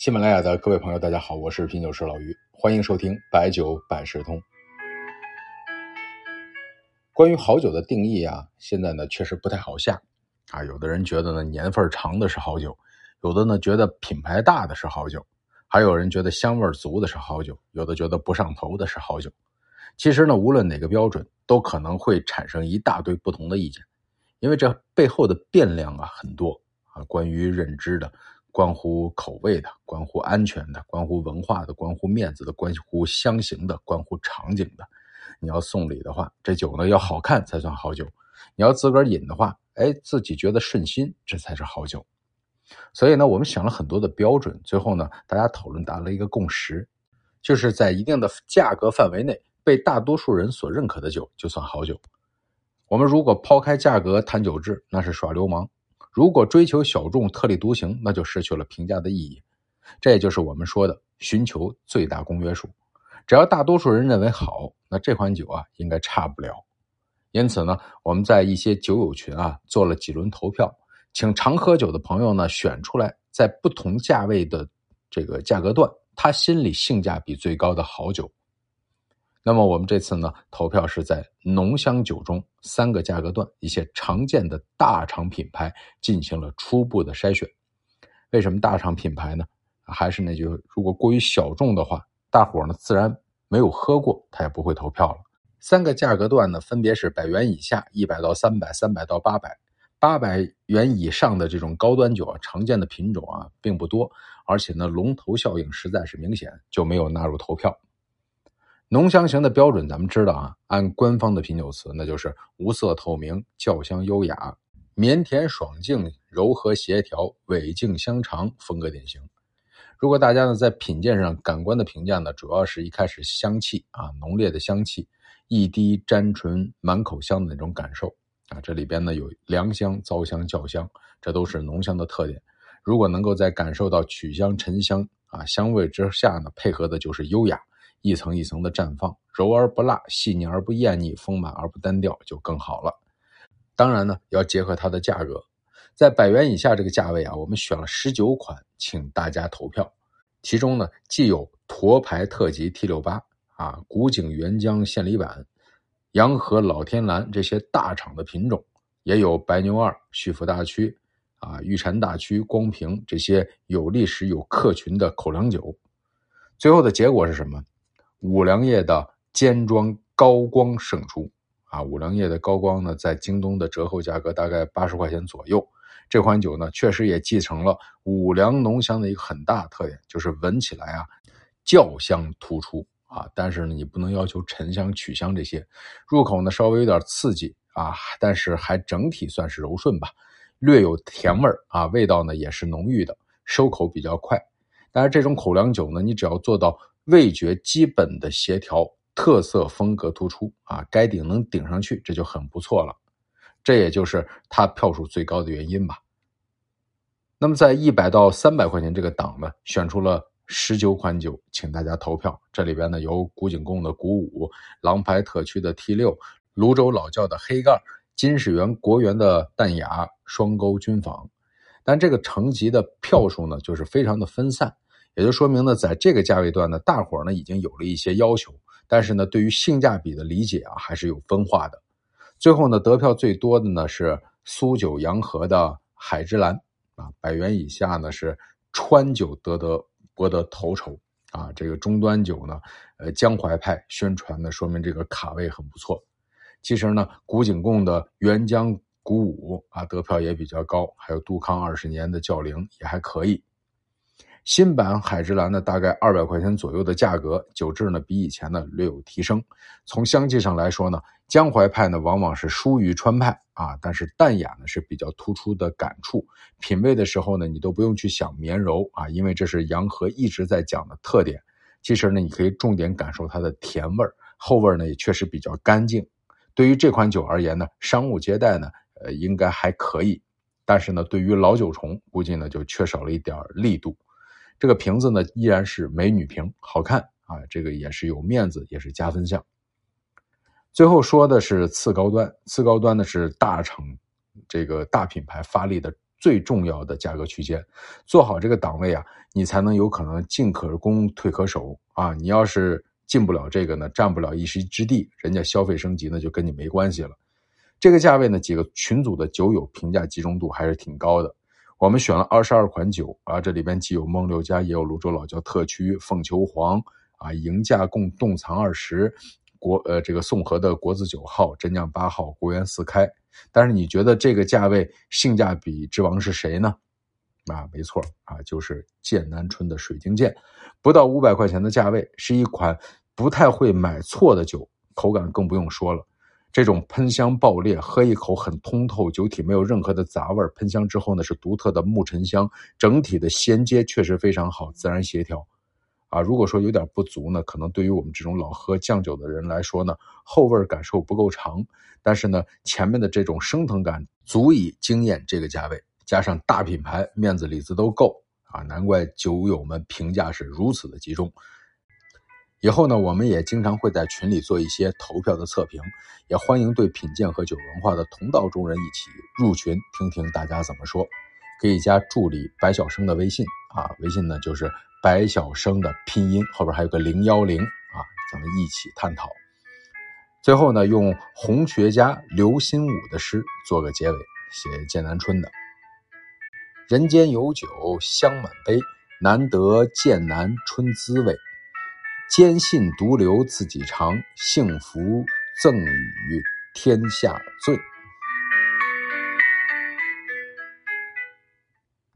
喜马拉雅的各位朋友，大家好，我是品酒师老于，欢迎收听白酒百事通。关于好酒的定义啊，现在呢确实不太好下啊。有的人觉得呢年份长的是好酒，有的呢觉得品牌大的是好酒，还有人觉得香味足的是好酒，有的觉得不上头的是好酒。其实呢，无论哪个标准，都可能会产生一大堆不同的意见，因为这背后的变量啊很多啊，关于认知的。关乎口味的，关乎安全的，关乎文化的，关乎面子的，关乎香型的，关乎场景的。你要送礼的话，这酒呢要好看才算好酒；你要自个儿饮的话，哎，自己觉得顺心，这才是好酒。所以呢，我们想了很多的标准，最后呢，大家讨论达了一个共识，就是在一定的价格范围内，被大多数人所认可的酒就算好酒。我们如果抛开价格谈酒质，那是耍流氓。如果追求小众、特立独行，那就失去了评价的意义。这也就是我们说的寻求最大公约数。只要大多数人认为好，那这款酒啊应该差不了。因此呢，我们在一些酒友群啊做了几轮投票，请常喝酒的朋友呢选出来，在不同价位的这个价格段，他心里性价比最高的好酒。那么我们这次呢，投票是在浓香酒中三个价格段一些常见的大厂品牌进行了初步的筛选。为什么大厂品牌呢？还是那句，如果过于小众的话，大伙呢自然没有喝过，他也不会投票了。三个价格段呢，分别是百元以下、一百到三百、三百到八百。八百元以上的这种高端酒啊，常见的品种啊并不多，而且呢龙头效应实在是明显，就没有纳入投票。浓香型的标准，咱们知道啊，按官方的品酒词，那就是无色透明、窖香优雅、绵甜爽净、柔和协调、尾劲香长，风格典型。如果大家呢在品鉴上感官的评价呢，主要是一开始香气啊浓烈的香气，一滴沾唇满口香的那种感受啊，这里边呢有凉香、糟香、窖香，这都是浓香的特点。如果能够在感受到曲香、沉香啊香味之下呢，配合的就是优雅。一层一层的绽放，柔而不辣，细腻而不艳腻，丰满而不单调，就更好了。当然呢，要结合它的价格，在百元以下这个价位啊，我们选了十九款，请大家投票。其中呢，既有沱牌特级 T 六八啊、古井原浆献礼版、洋河老天蓝这些大厂的品种，也有白牛二、旭府大曲啊、玉蟾大曲、光瓶这些有历史有客群的口粮酒。最后的结果是什么？五粮液的尖装高光胜出啊！五粮液的高光呢，在京东的折后价格大概八十块钱左右。这款酒呢，确实也继承了五粮浓香的一个很大特点，就是闻起来啊，窖香突出啊。但是呢，你不能要求沉香、曲香这些，入口呢稍微有点刺激啊，但是还整体算是柔顺吧，略有甜味儿啊，味道呢也是浓郁的，收口比较快。但是这种口粮酒呢，你只要做到。味觉基本的协调，特色风格突出啊，该顶能顶上去，这就很不错了。这也就是它票数最高的原因吧。那么在一百到三百块钱这个档呢，选出了十九款酒，请大家投票。这里边呢有古井贡的古五、狼牌特区的 T 六、泸州老窖的黑盖、金世园国园的淡雅、双沟军坊。但这个成级的票数呢，就是非常的分散。也就说明呢，在这个价位段呢，大伙呢已经有了一些要求，但是呢，对于性价比的理解啊，还是有分化的。最后呢，得票最多的呢是苏九洋河的海之蓝啊，百元以下呢是川酒得得博得头筹啊。这个中端酒呢，呃，江淮派宣传呢，说明这个卡位很不错。其实呢，古井贡的原浆古五啊，得票也比较高，还有杜康二十年的教龄也还可以。新版海之蓝呢，大概二百块钱左右的价格，酒质呢比以前呢略有提升。从香气上来说呢，江淮派呢往往是疏于川派啊，但是淡雅呢是比较突出的感触。品味的时候呢，你都不用去想绵柔啊，因为这是洋河一直在讲的特点。其实呢，你可以重点感受它的甜味儿，后味呢也确实比较干净。对于这款酒而言呢，商务接待呢，呃应该还可以，但是呢，对于老酒虫估计呢就缺少了一点力度。这个瓶子呢依然是美女瓶，好看啊，这个也是有面子，也是加分项。最后说的是次高端，次高端呢是大厂这个大品牌发力的最重要的价格区间。做好这个档位啊，你才能有可能进可攻，退可守啊。你要是进不了这个呢，占不了一席之地，人家消费升级呢就跟你没关系了。这个价位呢，几个群组的酒友评价集中度还是挺高的。我们选了二十二款酒啊，这里边既有梦六家，也有泸州老窖特曲、凤求凰啊，迎驾贡洞藏二十，国呃这个宋河的国字九号、真酿八号、国元四开。但是你觉得这个价位性价比之王是谁呢？啊，没错啊，就是剑南春的水晶剑，不到五百块钱的价位，是一款不太会买错的酒，口感更不用说了。这种喷香爆裂，喝一口很通透，酒体没有任何的杂味喷香之后呢，是独特的木沉香，整体的衔接确实非常好，自然协调。啊，如果说有点不足呢，可能对于我们这种老喝酱酒的人来说呢，后味感受不够长。但是呢，前面的这种升腾感足以惊艳这个价位，加上大品牌，面子里子都够啊，难怪酒友们评价是如此的集中。以后呢，我们也经常会在群里做一些投票的测评，也欢迎对品鉴和酒文化的同道中人一起入群听听大家怎么说。可以加助理白晓生的微信啊，微信呢就是白晓生的拼音后边还有个零幺零啊，咱们一起探讨。最后呢，用红学家刘心武的诗做个结尾，写剑南春的：人间有酒香满杯，难得剑南春滋味。坚信独留自己长，幸福赠与天下醉。